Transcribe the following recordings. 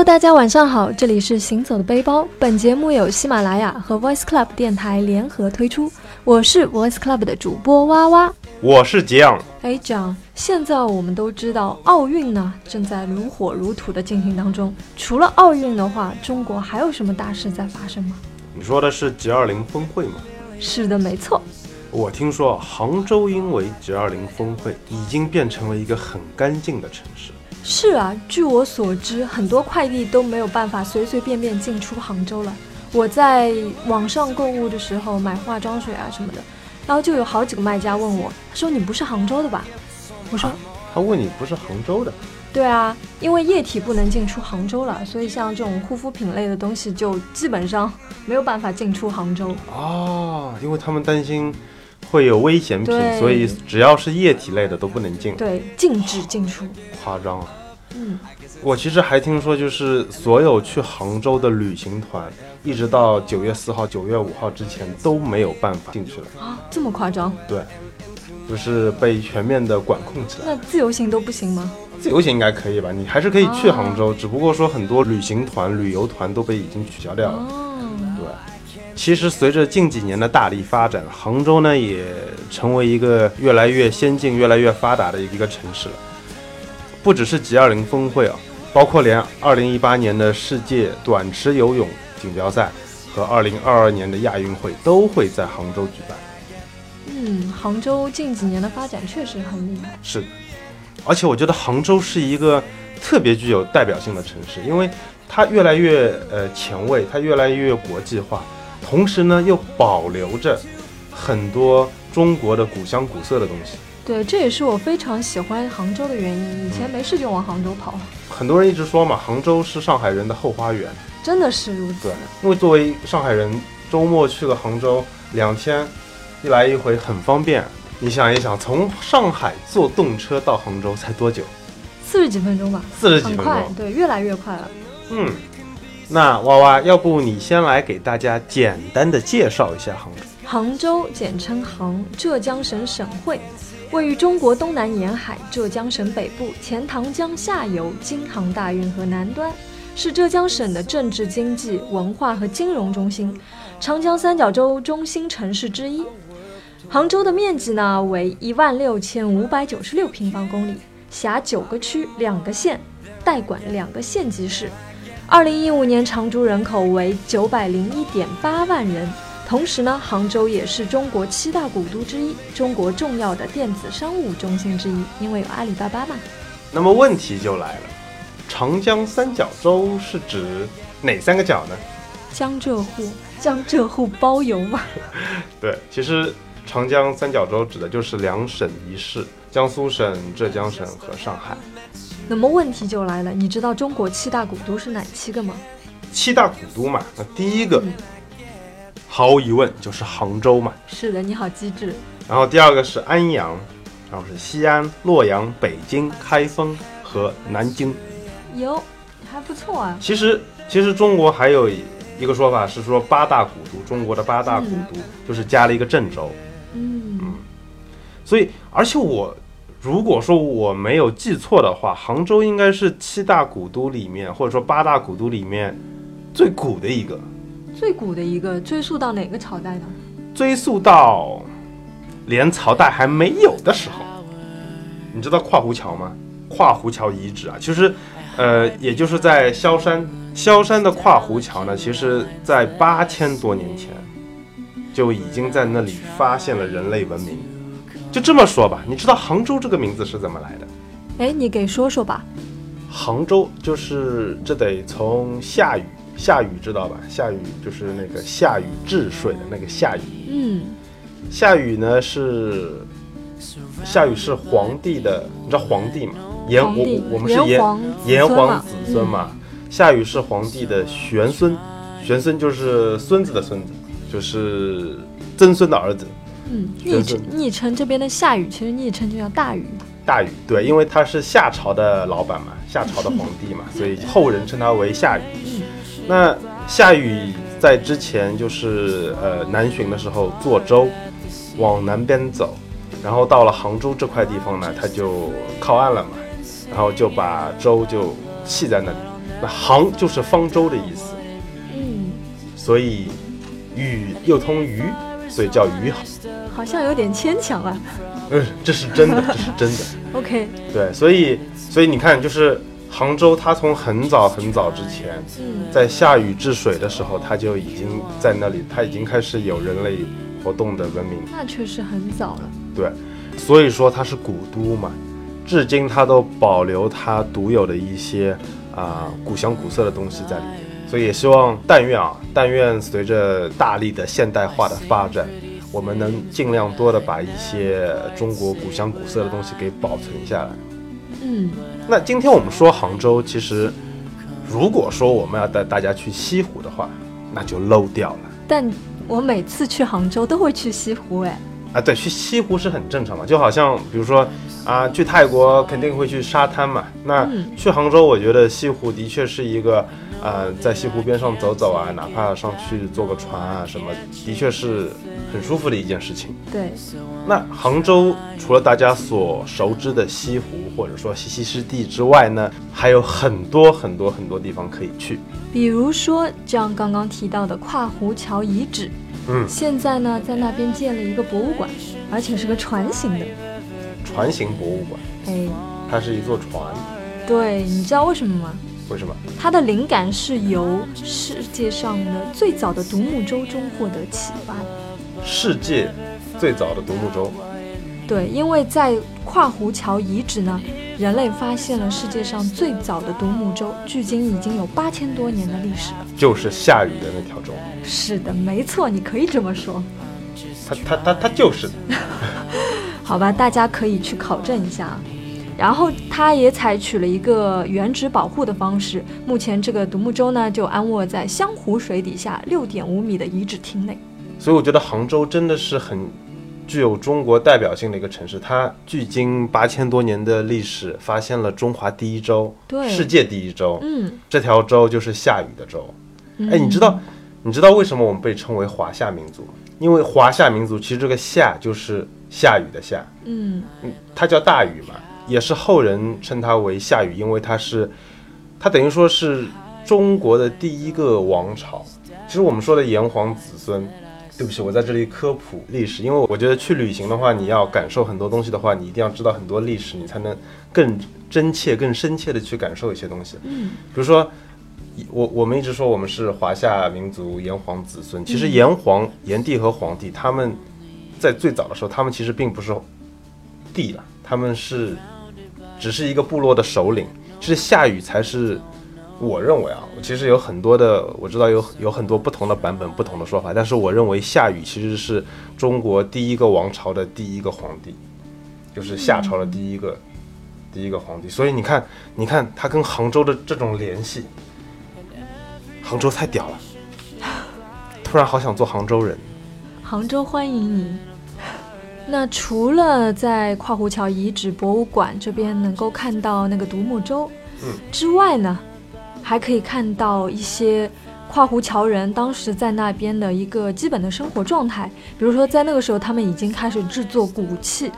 Hello，大家晚上好，这里是行走的背包。本节目由喜马拉雅和 Voice Club 电台联合推出，我是 Voice Club 的主播哇哇。我是杰昂。哎，讲，现在我们都知道奥运呢正在如火如荼的进行当中。除了奥运的话，中国还有什么大事在发生吗？你说的是 G20 峰会吗？是的，没错。我听说杭州因为 G20 峰会已经变成了一个很干净的城市。是啊，据我所知，很多快递都没有办法随随便便进出杭州了。我在网上购物的时候买化妆水啊什么的，然后就有好几个卖家问我，他说你不是杭州的吧？我说，他问你不是杭州的？对啊，因为液体不能进出杭州了，所以像这种护肤品类的东西就基本上没有办法进出杭州。哦，因为他们担心会有危险品，所以只要是液体类的都不能进。对，禁止进出。夸张啊！嗯，我其实还听说，就是所有去杭州的旅行团，一直到九月四号、九月五号之前都没有办法进去了。啊，这么夸张？对，就是被全面的管控起来。那自由行都不行吗？自由行应该可以吧？你还是可以去杭州，只不过说很多旅行团、旅游团都被已经取消掉了。其实随着近几年的大力发展，杭州呢也成为一个越来越先进、越来越发达的一个城市了。不只是 G20 峰会啊，包括连2018年的世界短池游泳锦标赛和2022年的亚运会都会在杭州举办。嗯，杭州近几年的发展确实很厉害。是的，而且我觉得杭州是一个特别具有代表性的城市，因为它越来越呃前卫，它越来越国际化，同时呢又保留着很多中国的古香古色的东西。对，这也是我非常喜欢杭州的原因。以前没事就往杭州跑，很多人一直说嘛，杭州是上海人的后花园。真的是如此对。，因为作为上海人，周末去了杭州两天，一来一回很方便。你想一想，从上海坐动车到杭州才多久？四十几分钟吧，四十几分钟。对，越来越快了。嗯，那娃娃，要不你先来给大家简单的介绍一下杭州？杭州简称杭，浙江省省会，位于中国东南沿海，浙江省北部，钱塘江下游，京杭大运河南端，是浙江省的政治、经济、文化和金融中心，长江三角洲中心城市之一。杭州的面积呢为一万六千五百九十六平方公里，辖九个区、两个县，代管两个县级市。二零一五年常住人口为九百零一点八万人。同时呢，杭州也是中国七大古都之一，中国重要的电子商务中心之一，因为有阿里巴巴嘛。那么问题就来了，长江三角洲是指哪三个角呢？江浙沪，江浙沪包邮吗。对，其实长江三角洲指的就是两省一市，江苏省、浙江省和上海。那么问题就来了，你知道中国七大古都是哪七个吗？七大古都嘛，那第一个嗯毫无疑问就是杭州嘛，是的，你好机智。然后第二个是安阳，然后是西安、洛阳、北京、开封和南京。哟，还不错啊。其实，其实中国还有一个说法是说八大古都，中国的八大古都、就是加了一个郑州。嗯，所以，而且我如果说我没有记错的话，杭州应该是七大古都里面，或者说八大古都里面最古的一个。最古的一个，追溯到哪个朝代呢？追溯到连朝代还没有的时候，你知道跨湖桥吗？跨湖桥遗址啊，其实，呃，也就是在萧山，萧山的跨湖桥呢，其实在八千多年前就已经在那里发现了人类文明。就这么说吧，你知道杭州这个名字是怎么来的？哎，你给说说吧。杭州就是这得从夏禹，夏禹知道吧？夏禹就是那个夏禹治水的那个夏禹。嗯，夏禹呢是夏禹是皇帝的，你知道皇帝吗？炎我我我们是炎炎黄子孙嘛子孙嘛。夏禹是皇帝的玄孙，玄孙就是孙子的孙子，就是曾孙的儿子。嗯，昵称昵称这边的夏雨，其实昵称就叫大禹。大禹对，因为他是夏朝的老板嘛，夏朝的皇帝嘛，所以后人称他为夏禹。那夏禹在之前就是呃南巡的时候坐舟往南边走，然后到了杭州这块地方呢，他就靠岸了嘛，然后就把舟就弃在那里，那杭就是方舟的意思，嗯，所以禹又通禹，所以叫禹杭。好像有点牵强啊。嗯，这是真的，这是真的。OK，对，所以所以你看，就是杭州，它从很早很早之前，嗯在下雨治水的时候，它就已经在那里，它已经开始有人类活动的文明。那确实很早了。对，所以说它是古都嘛，至今它都保留它独有的一些啊、古香古色的东西在里面。所以也希望，但愿啊，但愿随着大力的现代化的发展，我们能尽量多的把一些中国古香古色的东西给保存下来。嗯，那今天我们说杭州，其实如果说我们要带大家去西湖的话，那就 low 掉了。但我每次去杭州都会去西湖，哎，啊，对，去西湖是很正常嘛，就好像比如说啊，去泰国肯定会去沙滩嘛。那嗯去杭州，我觉得西湖的确是一个，呃，在西湖边上走走啊，哪怕上去坐个船啊什么，的确是很舒服的一件事情。对，那杭州除了大家所熟知的西湖或者说西溪湿地之外呢，还有很多很多很多地方可以去。比如说像刚刚提到的跨湖桥遗址，嗯，现在呢在那边建了一个博物馆，而且是个船型的。船型博物馆，哎，它是一座船，对，你知道为什么吗？为什么？它的灵感是由世界上的最早的独木舟中获得启发的。世界最早的独木舟。对，因为在跨湖桥遗址呢，人类发现了世界上最早的独木舟，距今已经有八千多年的历史了。就是下雨的那条舟，是的，没错，你可以这么说。它它它它就是的 好吧，大家可以去考证一下啊。然后它也采取了一个原址保护的方式，目前这个独木舟呢就安卧在湘湖水底下六点五米的遗址厅内。所以我觉得杭州真的是很具有中国代表性的一个城市。它距今八千多年的历史，发现了中华第一州，对世界第一州。嗯，这条州就是下雨的舟。嗯哎，你知道，你知道为什么我们被称为华夏民族？因为华夏民族其实这个夏就是下雨的夏，嗯嗯，它叫大禹嘛，也是后人称它为夏禹，因为它是，它等于说是中国的第一个王朝。其实我们说的炎黄子孙，对不起，我在这里科普历史，因为我觉得去旅行的话，你要感受很多东西的话，你一定要知道很多历史，你才能更真切、更深切的去感受一些东西。嗯比如说，我我们一直说我们是华夏民族炎黄子孙，其实炎黄、炎帝和黄帝他们在最早的时候，他们其实并不是帝了，他们是只是一个部落的首领。其实夏禹才是，我认为啊，其实有很多的，我知道有有很多不同的版本、不同的说法，但是我认为夏禹其实是中国第一个王朝的第一个皇帝，就是夏朝的第一个、第一个皇帝。所以你看，你看他跟杭州的这种联系，杭州太屌了，突然好想做杭州人。杭州欢迎你。那除了在跨湖桥遗址博物馆这边能够看到那个独木舟，嗯之外呢，还可以看到一些跨湖桥人当时在那边的一个基本的生活状态。比如说，在那个时候，他们已经开始制作骨器，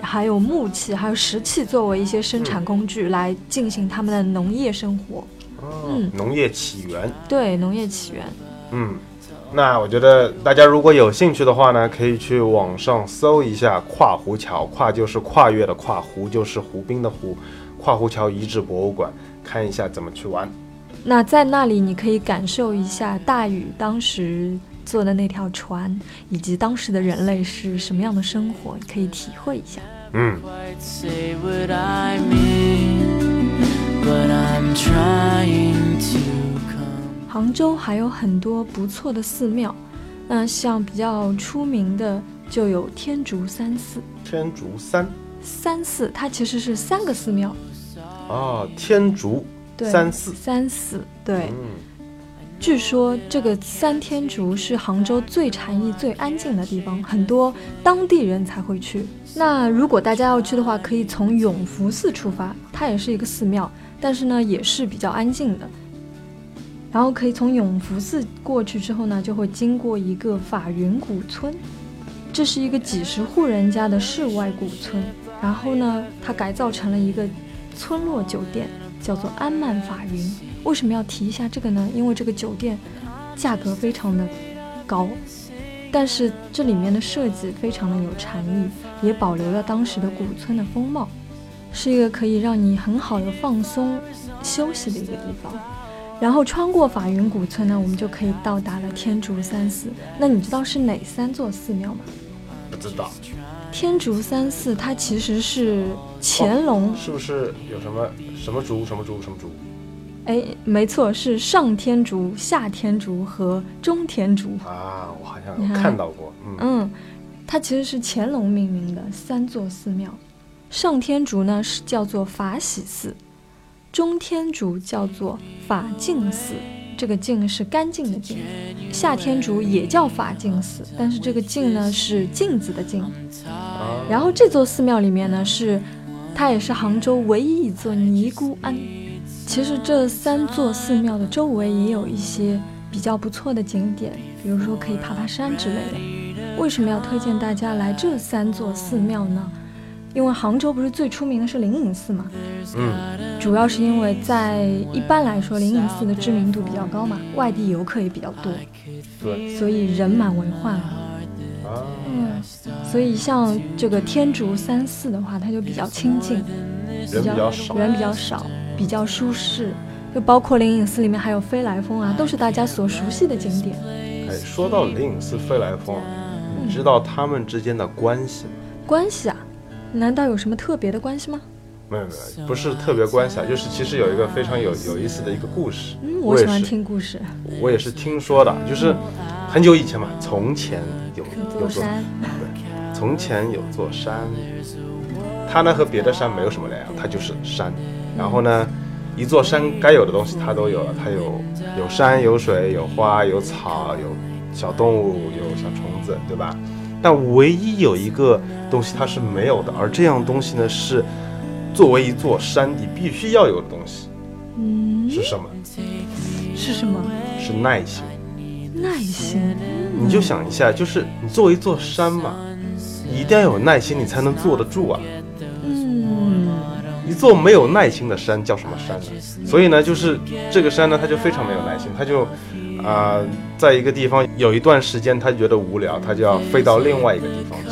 还有木器，还有石器作为一些生产工具来进行他们的农业生活。哦嗯，农业起源。对，农业起源。嗯，那我觉得大家如果有兴趣的话呢，可以去网上搜一下跨湖桥，跨就是跨越的跨，湖就是湖滨的湖，跨湖桥遗址博物馆，看一下怎么去玩。那在那里，你可以感受一下大禹当时坐的那条船，以及当时的人类是什么样的生活，你可以体会一下。嗯.杭州还有很多不错的寺庙，那像比较出名的就有天竺三寺。天竺三三寺它其实是三个寺庙，啊，天竺对，三寺。三寺对。嗯，据说这个三天竺是杭州最禅意、最安静的地方，很多当地人才会去。那如果大家要去的话，可以从永福寺出发，它也是一个寺庙，但是呢也是比较安静的。然后可以从永福寺过去之后呢，就会经过一个法云古村，这是一个几十户人家的世外古村。然后呢，它改造成了一个村落酒店。叫做安曼法云。为什么要提一下这个呢？因为这个酒店价格非常的高，但是这里面的设计非常的有禅意，也保留了当时的古村的风貌，是一个可以让你很好的放松休息的一个地方。然后穿过法云古村呢，我们就可以到达了天竺三寺。那你知道是哪三座寺庙吗？不知道天竺三寺它其实是乾隆，是不是有什么什么竹什么竹什么竹？哎，没错，是上天竺、下天竺和中天竺。啊，我好像看有看到过，嗯，嗯，它其实是乾隆命名的三座寺庙。上天竺呢是叫做法喜寺，中天竺叫做法净寺，这个净是干净的净；下天竺也叫法净寺，但是这个净呢是镜子的镜。啊，然后这座寺庙里面呢是，它也是杭州唯一一座尼姑庵。其实这三座寺庙的周围也有一些比较不错的景点，比如说可以爬爬山之类的。为什么要推荐大家来这三座寺庙呢？因为杭州不是最出名的是灵隐寺嘛，嗯，主要是因为在一般来说灵隐寺的知名度比较高嘛，外地游客也比较多，对所以人满为患啊。啊，嗯，所以像这个天竺三寺的话，它就比较清静，人比较少，人比较少，比较舒适。就包括灵隐寺里面还有飞来峰啊，都是大家所熟悉的景点。哎，说到灵隐寺、飞来峰，你知道他们之间的关系吗？关系啊，难道有什么特别的关系吗？没有没有，不是特别关系啊，就是其实有一个非常有有意思的一个故事。嗯，我喜欢，听故事。我也是听说的，就是很久以前嘛，从前有座山，对，从前有座山，它呢和别的山没有什么两样，它就是山。然后呢，一座山该有的东西它都有了，它有有山有水有花有草有小动物有小虫子，对吧？但唯一有一个东西它是没有的，而这样东西呢是作为一座山你必须要有的东西嗯，是什么？是什么？是耐心。耐心。你就想一下，就是你作为一座山嘛，你一定要有耐心，你才能坐得住啊。嗯，一座没有耐心的山叫什么山呢？所以呢，就是这个山呢，它就非常没有耐心，它就啊、在一个地方有一段时间，它觉得无聊，它就要飞到另外一个地方去，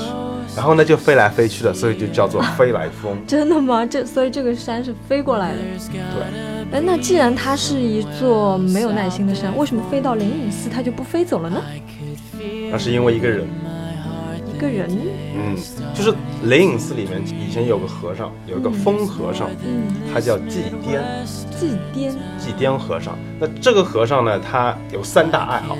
然后呢就飞来飞去的，所以就叫做飞来峰。真的吗？这所以这个山是飞过来的。对，哎，那既然它是一座没有耐心的山，为什么飞到灵隐寺它就不飞走了呢？那是因为一个人，一个人，嗯，就是灵隐寺里面以前有个和尚，有个疯和尚，嗯，他叫祭颠。祭颠，祭颠和尚。那这个和尚呢，他有三大爱好：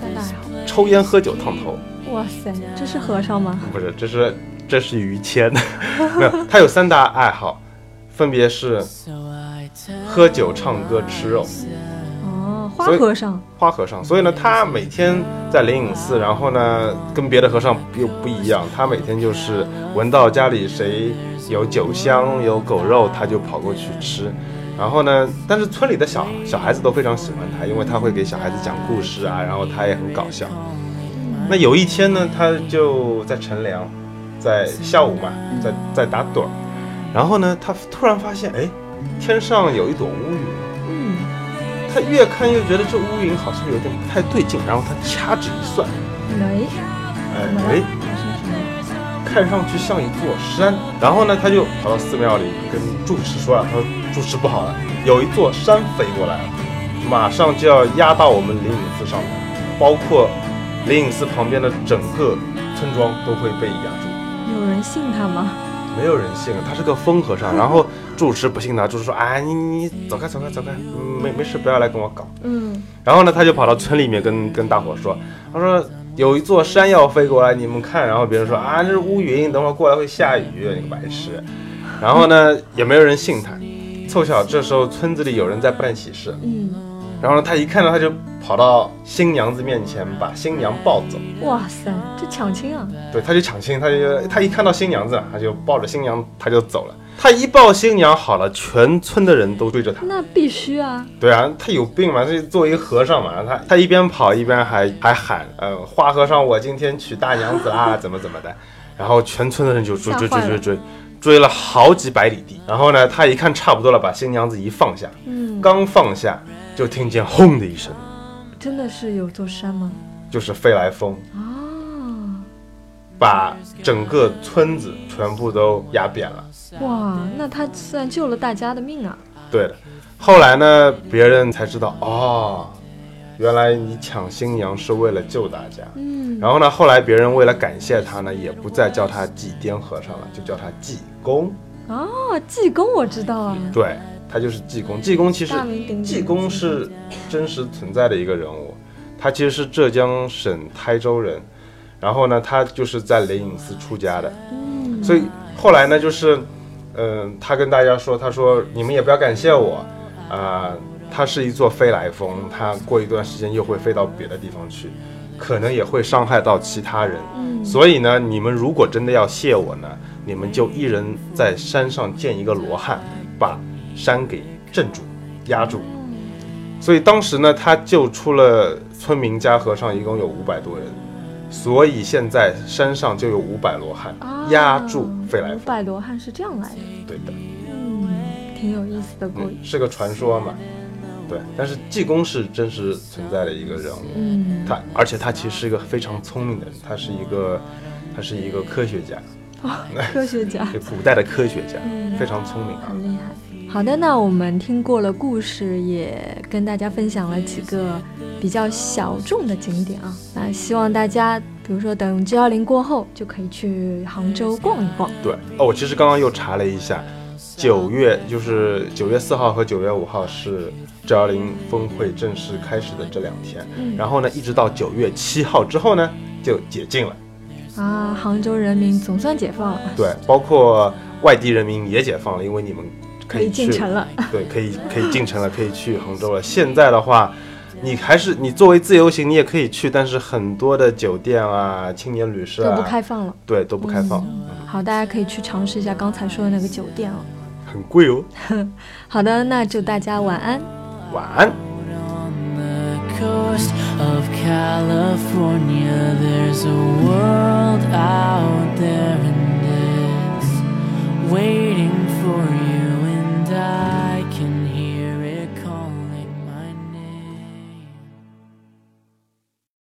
三大爱好。抽烟、喝酒、烫头。哇塞，这是和尚吗？不是，这是这是于谦。没有，他有三大爱好，分别是喝酒、唱歌、吃肉。哦，花和尚。花和尚，所以呢，他每天在灵隐寺，然后呢，跟别的和尚又不一样，他每天就是闻到家里谁有酒香、有狗肉，他就跑过去吃。然后呢，但是村里的小小孩子都非常喜欢他，因为他会给小孩子讲故事啊，然后他也很搞笑。那有一天呢，他就在乘凉，在下午嘛，在在打盹儿，然后呢，他突然发现，哎，天上有一朵乌云。嗯，他越看越觉得这乌云好像有点不太对劲，然后他掐指一算，没，哎？哎？看上去像一座山。然后呢，他就跑到寺庙里跟住持说了，他说住持不好了，有一座山飞过来了，马上就要压到我们灵隐寺上面，包括灵隐寺旁边的整个村庄都会被压住。有人信他吗？没有人信，他是个疯和尚。然后住持不信他，住持说：“哎，你你走开走开走开，嗯没没事，不要来跟我搞。”嗯，然后呢，他就跑到村里面跟跟大伙说，他说有一座山要飞过来，你们看。然后别人说啊，这是乌云，等会儿过来会下雨，你个白痴。然后呢，也没有人信他。凑巧这时候村子里有人在办喜事，嗯，然后呢，他一看到他就跑到新娘子面前，把新娘抱走。哇塞，这抢亲啊！对，他就抢亲，他就他一看到新娘子，他就抱着新娘他就走了。他一抱新娘好了，全村的人都追着他。那必须啊！对啊，他有病嘛？这作为一个和尚嘛，他他一边跑一边还还喊，呃，花和尚，我今天娶大娘子啦，怎么怎么的，然后全村的人就追追追追追，追了好几百里地。然后呢，他一看差不多了，把新娘子一放下，嗯，刚放下就听见轰的一声，真的是有座山吗？就是飞来峰，啊，把整个村子全部都压扁了。哇，那他算救了大家的命啊！对的，后来呢，别人才知道哦，原来你抢新娘是为了救大家。嗯，然后呢，后来别人为了感谢他呢，也不再叫他济癫和尚了，就叫他济公。哦，济公我知道啊，对他就是济公。济公其实。济公是真实存在的一个人物，他其实是浙江省台州人，然后呢，他就是在雷隐寺出家的，嗯，所以后来呢，就是，嗯、他跟大家说，他说你们也不要感谢我，啊、他是一座飞来峰，他过一段时间又会飞到别的地方去，可能也会伤害到其他人，嗯，所以呢，你们如果真的要谢我呢，你们就一人在山上建一个罗汉，把山给镇住、压住。所以当时呢，他救出了村民加和尚，一共有五百多人，所以现在山上就有五百罗汉啊压住飞来五峰。百罗汉是这样来的，对的，嗯，挺有意思的故嗯，事。是个传说嘛。对，但是济公是真实存在的一个人物，嗯，他而且他其实是一个非常聪明的人，他是一个他是一个科学家，科学家 对古代的科学家，嗯非常聪明啊。很厉害。好的，那我们听过了故事，也跟大家分享了几个比较小众的景点啊。那希望大家，比如说等 G 幺零过后，就可以去杭州逛一逛。对哦，我其实刚刚又查了一下，九月就是九月四号和九月五号是 G 幺零峰会正式开始的这两天，嗯然后呢，一直到九月七号之后呢就解禁了。啊，杭州人民总算解放了，对，包括外地人民也解放了，因为你们可可以进城了。对，可以可以进城了，可以去杭州了。现在的话，你还是你作为自由行，你也可以去，但是很多的酒店啊、青年旅社都啊，不开放了。对，都不开放，好，大家可以去尝试一下刚才说的那个酒店哦。很贵哦。好的，那祝大家晚安。晚安。California, there's a world out there and it's waiting for you.